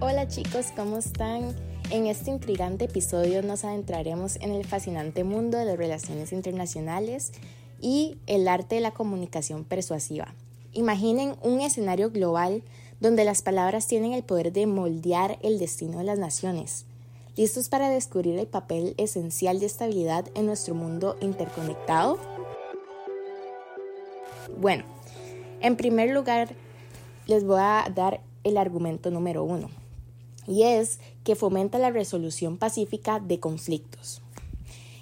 Hola chicos, ¿cómo están? En este intrigante episodio nos adentraremos en el fascinante mundo de las relaciones internacionales y el arte de la comunicación persuasiva. Imaginen un escenario global donde las palabras tienen el poder de moldear el destino de las naciones. ¿Listos para descubrir el papel esencial de estabilidad en nuestro mundo interconectado? Bueno, en primer lugar, les voy a dar el argumento número uno y es que fomenta la resolución pacífica de conflictos.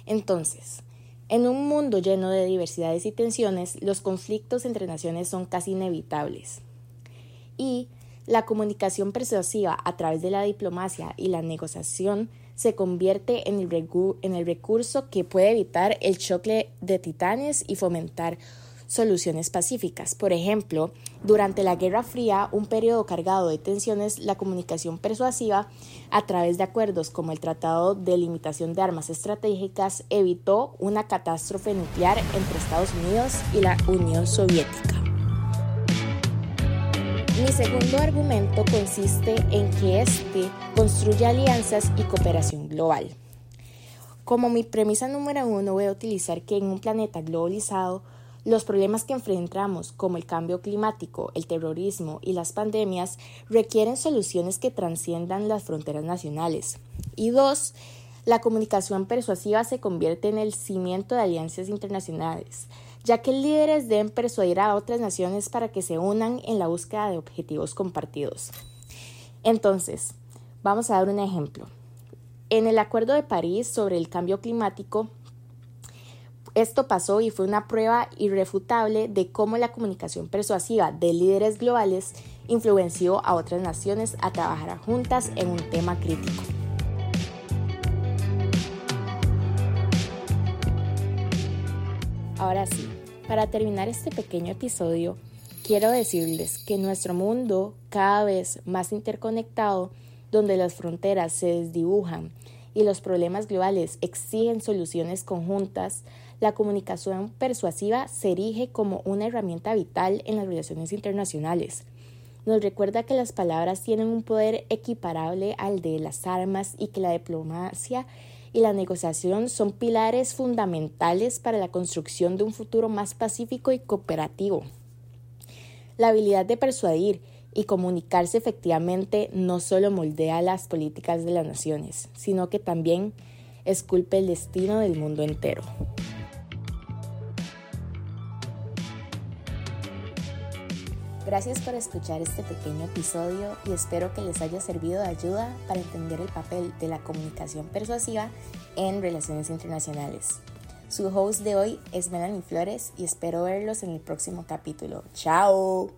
Entonces, en un mundo lleno de diversidades y tensiones, los conflictos entre naciones son casi inevitables. Y la comunicación persuasiva a través de la diplomacia y la negociación se convierte en el, en el recurso que puede evitar el choque de titanes y fomentar soluciones pacíficas. Por ejemplo, durante la Guerra Fría, un periodo cargado de tensiones, la comunicación persuasiva a través de acuerdos como el Tratado de Limitación de Armas Estratégicas evitó una catástrofe nuclear entre Estados Unidos y la Unión Soviética. Mi segundo argumento consiste en que este construye alianzas y cooperación global. Como mi premisa número uno, voy a utilizar que en un planeta globalizado, los problemas que enfrentamos, como el cambio climático, el terrorismo y las pandemias, requieren soluciones que trasciendan las fronteras nacionales. Y dos, la comunicación persuasiva se convierte en el cimiento de alianzas internacionales, ya que líderes deben persuadir a otras naciones para que se unan en la búsqueda de objetivos compartidos. Entonces, vamos a dar un ejemplo. En el Acuerdo de París sobre el cambio climático, esto pasó y fue una prueba irrefutable de cómo la comunicación persuasiva de líderes globales influenció a otras naciones a trabajar juntas en un tema crítico. Ahora sí, para terminar este pequeño episodio, quiero decirles que nuestro mundo cada vez más interconectado, donde las fronteras se desdibujan y los problemas globales exigen soluciones conjuntas, la comunicación persuasiva se erige como una herramienta vital en las relaciones internacionales. Nos recuerda que las palabras tienen un poder equiparable al de las armas y que la diplomacia y la negociación son pilares fundamentales para la construcción de un futuro más pacífico y cooperativo. La habilidad de persuadir y comunicarse efectivamente no solo moldea las políticas de las naciones, sino que también esculpe el destino del mundo entero. Gracias por escuchar este pequeño episodio y espero que les haya servido de ayuda para entender el papel de la comunicación persuasiva en relaciones internacionales. Su host de hoy es Melanie Flores y espero verlos en el próximo capítulo. ¡Chao!